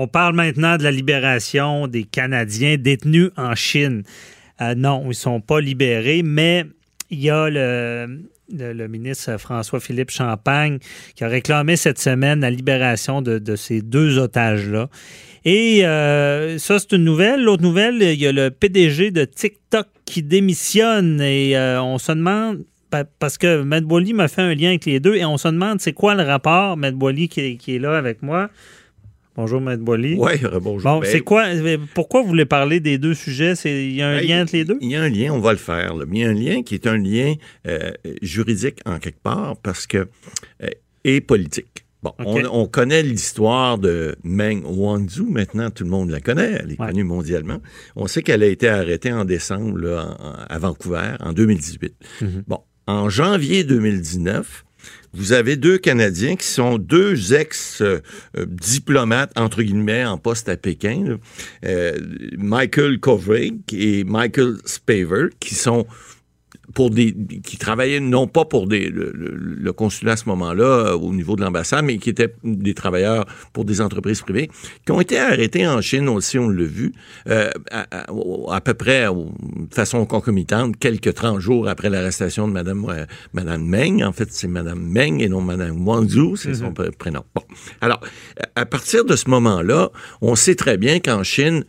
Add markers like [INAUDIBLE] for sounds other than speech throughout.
On parle maintenant de la libération des Canadiens détenus en Chine. Euh, non, ils ne sont pas libérés, mais il y a le, ministre François-Philippe Champagne qui a réclamé cette semaine la libération de, ces deux otages-là. Et euh, ça, c'est une nouvelle. L'autre nouvelle, il y a le PDG de TikTok qui démissionne et euh, on se demande parce que Matt m'a fait un lien avec les deux et on se demande c'est quoi le rapport, Matt qui, est là avec moi. Bonjour, Maître Boily. Oui, bonjour. Bon, c'est quoi, pourquoi vous voulez parler des deux sujets? Il y a un lien entre les deux? Il y a un lien, on va le faire. Il y a un lien qui est un lien euh, juridique en quelque part parce que, euh, et politique. Bon, on, connaît l'histoire de Meng Wanzhou. Maintenant, tout le monde la connaît. Elle est connue mondialement. On sait qu'elle a été arrêtée en décembre à Vancouver en 2018. Mhm. Bon, en janvier 2019, vous avez deux Canadiens qui sont deux ex-diplomates, entre guillemets, en poste à Pékin, euh, Michael Kovrig et Michael Spaver, qui sont pour des qui travaillaient non pas pour des, le, consulat à ce moment-là euh, au niveau de l'ambassade, mais qui étaient des travailleurs pour des entreprises privées, qui ont été arrêtés en Chine aussi, on l'a vu, euh, à, peu près de façon concomitante, quelques 30 jours après l'arrestation de Madame euh, Madame Meng. En fait, c'est Madame Meng et non Madame Wangzhou, c'est son mhm. prénom. Bon, alors à partir de ce moment-là, on sait très bien qu'en Chine,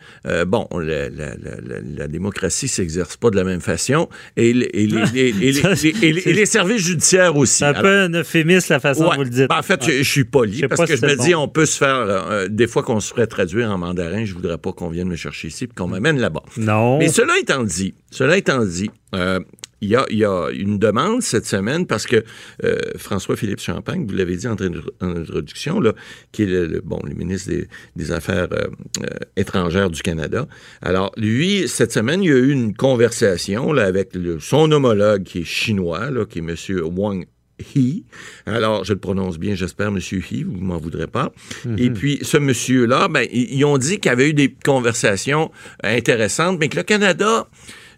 bon, la, la, la, la démocratie s'exerce pas de la même façon et et, les, services judiciaires aussi. C'est un peu un euphémisme la façon dont vous le dites. Ben, en fait, je, suis poli parce que je me dis, on peut se faire, euh, des fois qu'on se ferait traduire en mandarin, je voudrais pas qu'on vienne me chercher ici et qu'on m'amène là-bas. Non. Mais cela étant dit, cela étant dit, euh, il y, a, une demande cette semaine parce que euh, François-Philippe Champagne, vous l'avez dit en, introduction, là, qui est le, bon, le ministre des, Affaires euh, euh, étrangères du Canada. Alors, lui, cette semaine, il y a eu une conversation là, avec son homologue qui est chinois, là, qui est M. Wang He. Alors, je le prononce bien, j'espère, Monsieur He, vous ne m'en voudrez pas. Mm-hmm. Et puis, ce monsieur-là, ben, ils ont dit qu'il y avait eu des conversations intéressantes, mais que le Canada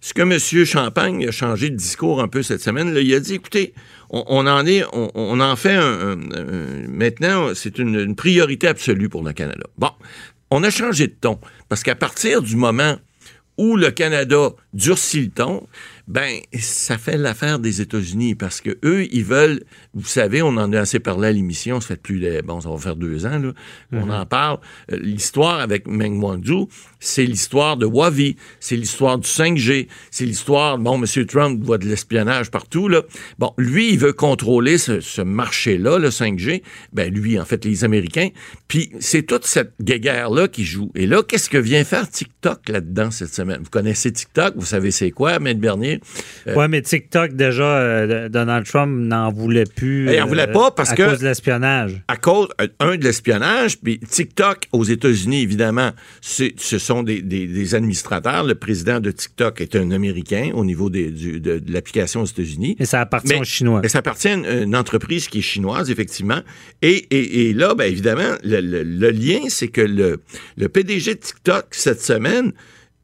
ce que M. Champagne a changé de discours un peu cette semaine, il a dit, écoutez, on, en est, on, en fait un, maintenant, c'est une, priorité absolue pour le Canada. Bon, on a changé de ton parce qu'à partir du moment où le Canada durcit le ton, ben ça fait l'affaire des États-Unis parce que eux, ils veulent, vous savez, on en a assez parlé à l'émission, ça fait plus de, bon, ça va faire deux ans, là, on mhm. en parle. Euh, l'histoire avec Meng Wanzhou, c'est l'histoire de Huawei, c'est l'histoire du 5G, c'est l'histoire, bon, M. Trump voit de l'espionnage partout, là. Bon, lui, il veut contrôler ce, marché-là, le 5G. Ben, lui, en fait, les Américains. Puis, c'est toute cette guéguerre-là qui joue. Et là, qu'est-ce que vient faire TikTok là-dedans cette semaine? Vous connaissez TikTok, vous savez c'est quoi, M. Bernier? Euh, oui, mais TikTok, déjà, euh, Donald Trump n'en voulait plus. il n'en voulait pas parce à que. À cause de l'espionnage. À cause, un, de l'espionnage, puis TikTok aux États-Unis, évidemment, ce sont des, administrateurs. Le président de TikTok est un Américain au niveau de, l'application aux États-Unis. Et ça appartient aux Chinois. Et ça appartient à une, entreprise qui est chinoise, effectivement. Et, là, bien évidemment, le, lien, c'est que le, le PDG de TikTok, cette semaine,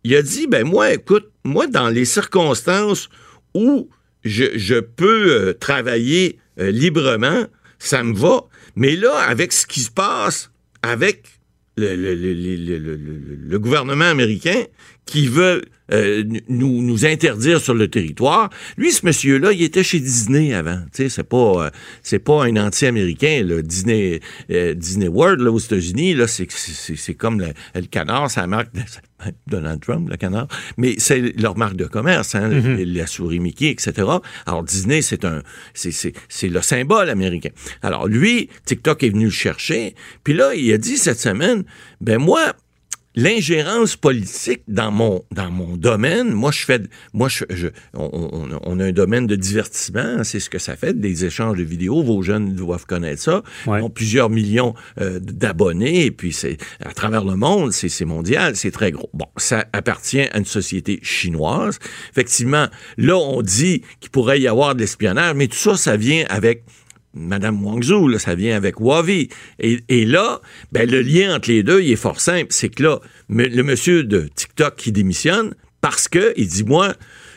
il a dit, ben moi, écoute, moi, dans les circonstances où je, peux euh, travailler euh, librement, ça me va. Mais là, avec ce qui se passe avec le, gouvernement américain qui veut euh, nous, nous interdire sur le territoire. Lui, ce monsieur-là, il était chez Disney avant. Tu sais, c'est pas, euh, c'est pas un anti-américain. Le Disney, euh, Disney World là, aux États-Unis, là, c'est, c'est, comme le, canard, ça marque de, [LAUGHS] Donald Trump, le canard, mais c'est leur marque de commerce, hein, mm-hmm. la souris Mickey, etc. Alors Disney, c'est un, c'est, c'est, c'est le symbole américain. Alors lui, TikTok est venu le chercher, puis là, il a dit cette semaine, ben moi, l'ingérence politique dans mon, dans mon domaine, moi, je fais, moi, je, je- on, on- on a un domaine de divertissement, c'est ce que ça fait, des échanges de vidéos, vos jeunes doivent connaître ça. Ouais. Ils ont plusieurs millions euh, d'abonnés, et puis c'est à travers le monde, c'est c'est mondial, c'est très gros. Bon, ça appartient à une société chinoise. Effectivement, là, on dit qu'il pourrait y avoir de l'espionnage, mais tout ça, ça vient avec Madame Wangzhou, là, ça vient avec Huawei. Et, et là, ben, le lien entre les deux, il est fort simple. C'est que là, le monsieur de TikTok qui démissionne parce que il dit, moi,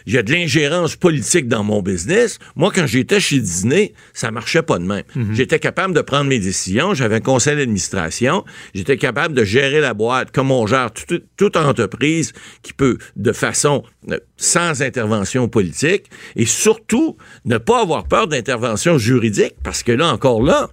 il y a de l'ingérence politique dans mon business. Moi, quand j'étais chez Disney, ça marchait pas de même. J'étais capable de prendre mes décisions. J'avais un conseil d'administration. J'étais capable de gérer la boîte comme on gère toute, toute entreprise qui peut, de façon euh, sans intervention politique, et surtout ne pas avoir peur d'intervention juridique, parce que là, encore là,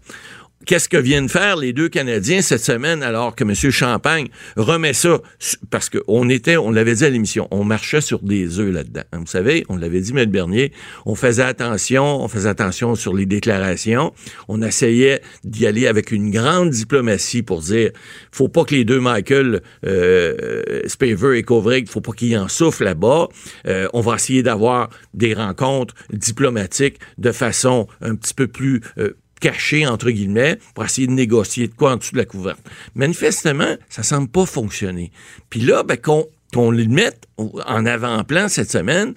Qu'est-ce que viennent faire les deux Canadiens cette semaine alors que M. Champagne remet ça? Parce qu'on était, on l'avait dit à l'émission, on marchait sur des œufs là-dedans. Hein, Vous savez, on l'avait dit, M. Bernier, on faisait attention, on faisait attention sur les déclarations. On essayait d'y aller avec une grande diplomatie pour dire, faut pas que les deux Michael, euh, Spaver et Kovrig, faut pas qu'ils en souffrent là-bas. Euh, on va essayer d'avoir des rencontres diplomatiques de façon un petit peu plus euh, caché, entre guillemets, pour essayer de négocier de quoi en dessous de la couverte. Manifestement, ça semble pas fonctionner. Puis là, ben, qu'on qu'on le mette en avant-plan cette semaine,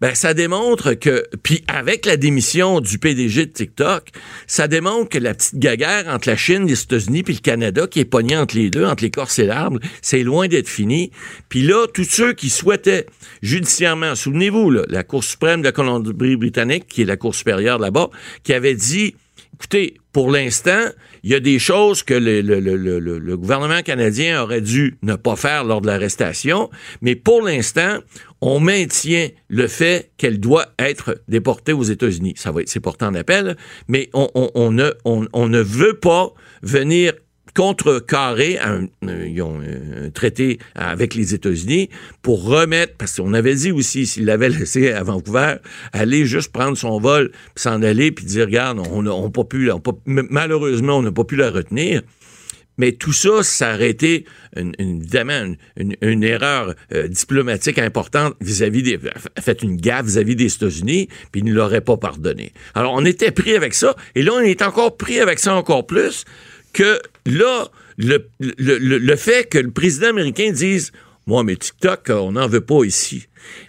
ben, ça démontre que, puis avec la démission du PDG de TikTok, ça démontre que la petite gaguerre entre la Chine, les États-Unis puis le Canada, qui est pognée entre les deux, entre l'écorce et l'arbre, c'est loin d'être fini. Puis là, tous ceux qui souhaitaient judiciairement, souvenez-vous, la Cour suprême de la Colombie-Britannique, qui est la Cour supérieure là-bas, qui avait dit Écoutez, pour l'instant, il y a des choses que le, gouvernement canadien aurait dû ne pas faire lors de l'arrestation, mais pour l'instant, on maintient le fait qu'elle doit être déportée aux États-Unis. Ça va être, c'est porté en appel, mais on ne veut pas venir contrecarrer un, ils ont un traité avec les États-Unis pour remettre, parce qu'on avait dit aussi, s'il l'avait laissé à Vancouver, aller juste prendre son vol, puis s'en aller, puis dire, regarde, on n'a pas pu, malheureusement, on n'a pas pu la retenir. Mais tout ça, ça aurait été évidemment une, erreur euh, diplomatique importante vis-à-vis des. fait une gaffe vis-à-vis des États-Unis, puis ils ne l'auraient pas pardonné. Alors, on était pris avec ça, et là, on est encore pris avec ça encore plus, que là, le, fait que le président américain dise Moi, mais TikTok, on n'en veut pas ici.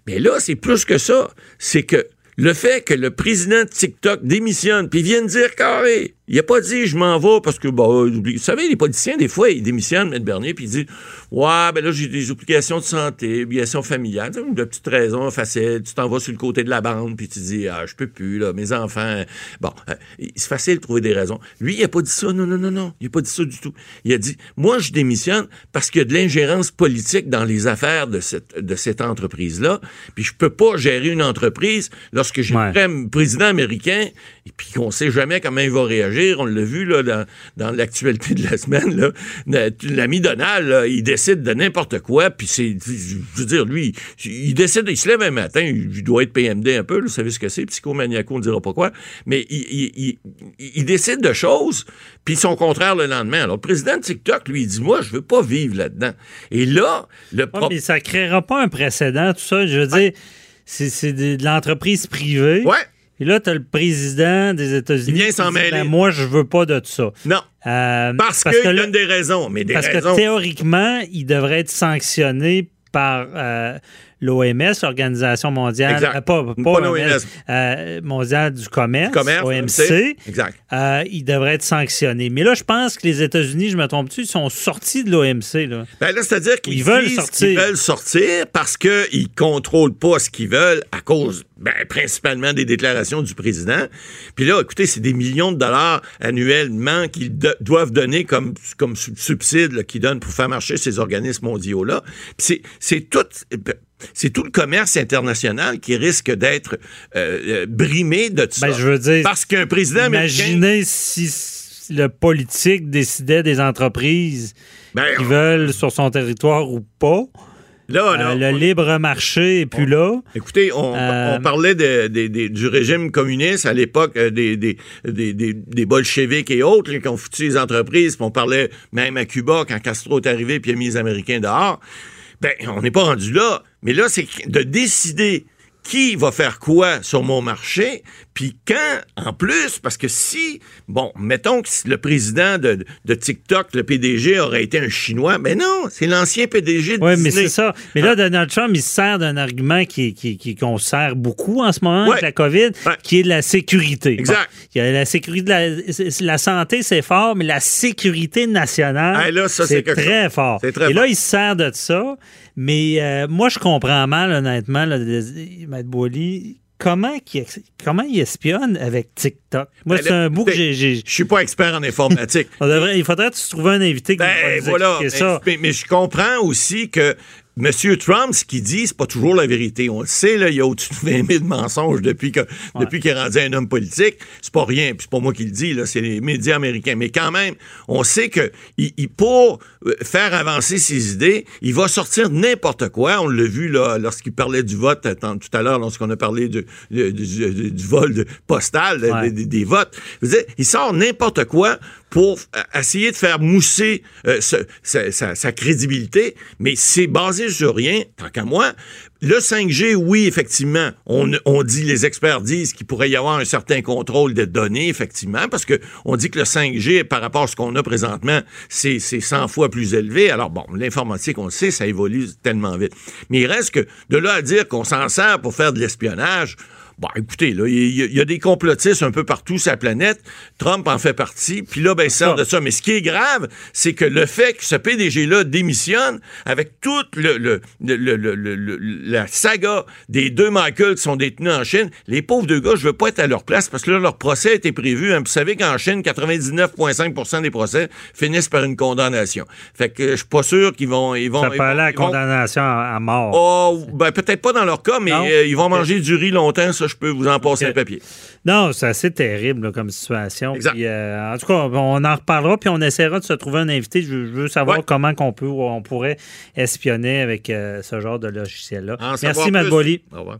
Mais là, c'est plus que ça. C'est que le fait que le président de TikTok démissionne, puis vienne dire carré, il a pas dit je m'en vais parce que, bon, vous savez, les politiciens, des fois, ils démissionnent, M. Bernier, puis ils disent Ouais, ben là, j'ai des obligations de santé, obligations familiales, de petites raisons facile, tu t'en vas sur le côté de la bande, puis tu dis Ah, je peux plus, là, mes enfants. Bon, euh, c'est facile de trouver des raisons. Lui, il a pas dit ça, non, non, non, non, il a pas dit ça du tout. Il a dit Moi, je démissionne parce qu'il y a de l'ingérence politique dans les affaires de cette, de cette entreprise-là, puis je peux pas gérer une entreprise lorsque j'ai Ouais. un président américain et puis qu'on sait jamais comment il va réagir. On l'a vu là, dans, dans l'actualité de la semaine. L'ami Donald, là, il décide de n'importe quoi, puis c'est, je veux dire, lui, il décide, il se lève un matin, il doit être PMD un peu, là, vous savez ce que c'est, psychomaniaco, on ne dira pas quoi, mais il, il- il- il- il décide de choses, puis son contraire le lendemain. Alors, le président de TikTok, lui, il dit, moi, je veux pas vivre là-dedans. Et là, le Ouais, mais ça créera pas un précédent, tout ça. Je veux dire, c'est c'est de, de l'entreprise privée. Ouais. Et là, tu as le président des États-Unis. Qui s'en dit, mêler. Ben, moi, je veux pas de ça. Non. Euh, Parce, parce qu'il que là- donne des raisons, mais des Parce raisons. que théoriquement, il devrait être sanctionné par euh, l'OMS, l'Organisation mondiale, Exact. euh, pas, pas Pas l'OMS, euh, mondiale du commerce, commerce, OMC. Exact. euh, il devrait être sanctionné. Mais là, je pense que les États-Unis, je me trompe-tu, ils sont sortis de l'OMC. Là. Ben là, c'est-à-dire qu'ils Ils veulent sortir. veulent sortir parce qu'ils contrôlent pas ce qu'ils veulent à cause, ben, principalement des déclarations du président. Puis là, écoutez, c'est des millions de dollars annuellement qu'ils do- doivent donner comme, comme sub- subside qu'ils donnent pour faire marcher ces organismes mondiaux-là. C'est tout... C'est tout le commerce international qui risque d'être euh, euh, brimé de tout Ben, ça. je veux dire, Parce qu'un président américain... Imaginez si le politique décidait des entreprises Ben, qui veulent sur son territoire ou pas. Là, là, Euh, le on- libre marché est plus là. Écoutez, on, Euh, on parlait de- de- de- du régime communiste à l'époque des, des, des, et autres qui ont foutu les entreprises. Puis on parlait même à Cuba quand Castro est arrivé puis a mis les Américains dehors. Ben, on n'est pas rendu là. Mais là, c'est de décider qui va faire quoi sur mon marché, puis quand, en plus, parce que si, bon, mettons que le président de, de TikTok, le PDG, aurait été un Chinois, mais non, c'est l'ancien PDG de Oui, mais c'est ça. Mais là, Donald Trump, il se sert d'un argument qui, qui, qui- qu'on sert beaucoup en ce moment Ouais. avec la COVID, Ouais. qui est de la sécurité. Exact. Bon, il y a la sécurité, de la, santé, c'est fort, mais la sécurité nationale, Ah, là, ça, c'est très chose. fort. C'est très Et là, il se sert de ça. Mais euh, moi, je comprends mal, honnêtement, là, Matt Boily, comment, il espionne avec TikTok? Moi, Ben, c'est un bout que j'ai... Je suis pas expert en informatique. [LAUGHS] on devrait- il faudrait que tu trouves un invité qui Ben nous voilà. expliquer Mais, ça. mais- mais je comprends aussi que M. Trump, ce qu'il dit, c'est pas toujours la vérité. On le sait, là, il y a au-dessus de 20 000 mensonges depuis que depuis qu'il est rendu un homme politique. C'est pas rien, puis c'est pas moi qui le dis, là, c'est les médias américains. Mais quand même, on sait que il, il- pour euh, faire avancer ses idées, il va sortir n'importe quoi. On l'a vu là, lorsqu'il parlait du vote euh, tout à l'heure, lorsqu'on a parlé du, du- du- du vol postal, Ouais. des, des- des votes. Je veux dire, il sort n'importe quoi pour euh, essayer de faire mousser euh, sa, sa- sa crédibilité, mais c'est basé sur rien, tant qu'à moi. Le 5G, oui, effectivement, on, dit, les experts disent qu'il pourrait y avoir un certain contrôle des données, effectivement, parce que on dit que le 5G, par rapport à ce qu'on a présentement, c'est c'est 100 fois plus élevé. Alors bon, l'informatique, on le sait, ça évolue tellement vite. Mais il reste que de là à dire qu'on s'en sert pour faire de l'espionnage, Bon, écoutez, il y, a- des complotistes un peu partout sur la planète. Trump en fait partie. Puis là, ben, il sort de ça. Mais ce qui est grave, c'est que le fait que ce PDG-là démissionne avec toute le- la saga des deux Michael qui sont détenus en Chine, les pauvres deux gars, je veux pas être à leur place parce que là, leur procès été prévu. hein. Vous savez qu'en Chine, 99,5% des procès finissent par une condamnation. Fait que je suis pas sûr qu'ils vont... Ils vont Ça ils peut vont- aller à la ils vont- condamnation à, mort. Oh, ben peut-être pas dans leur cas, mais euh, ils vont manger du riz longtemps, ça je peux vous en passer Ok. un papier. Non, c'est assez terrible là, comme situation. Exact. Puis, euh, en tout cas, on en reparlera, puis on essaiera de se trouver un invité. Je veux, savoir Ouais. comment qu'on peut, on pourrait espionner avec euh, ce genre de logiciel-là. En Merci, savoir Matt. Boily. Au revoir.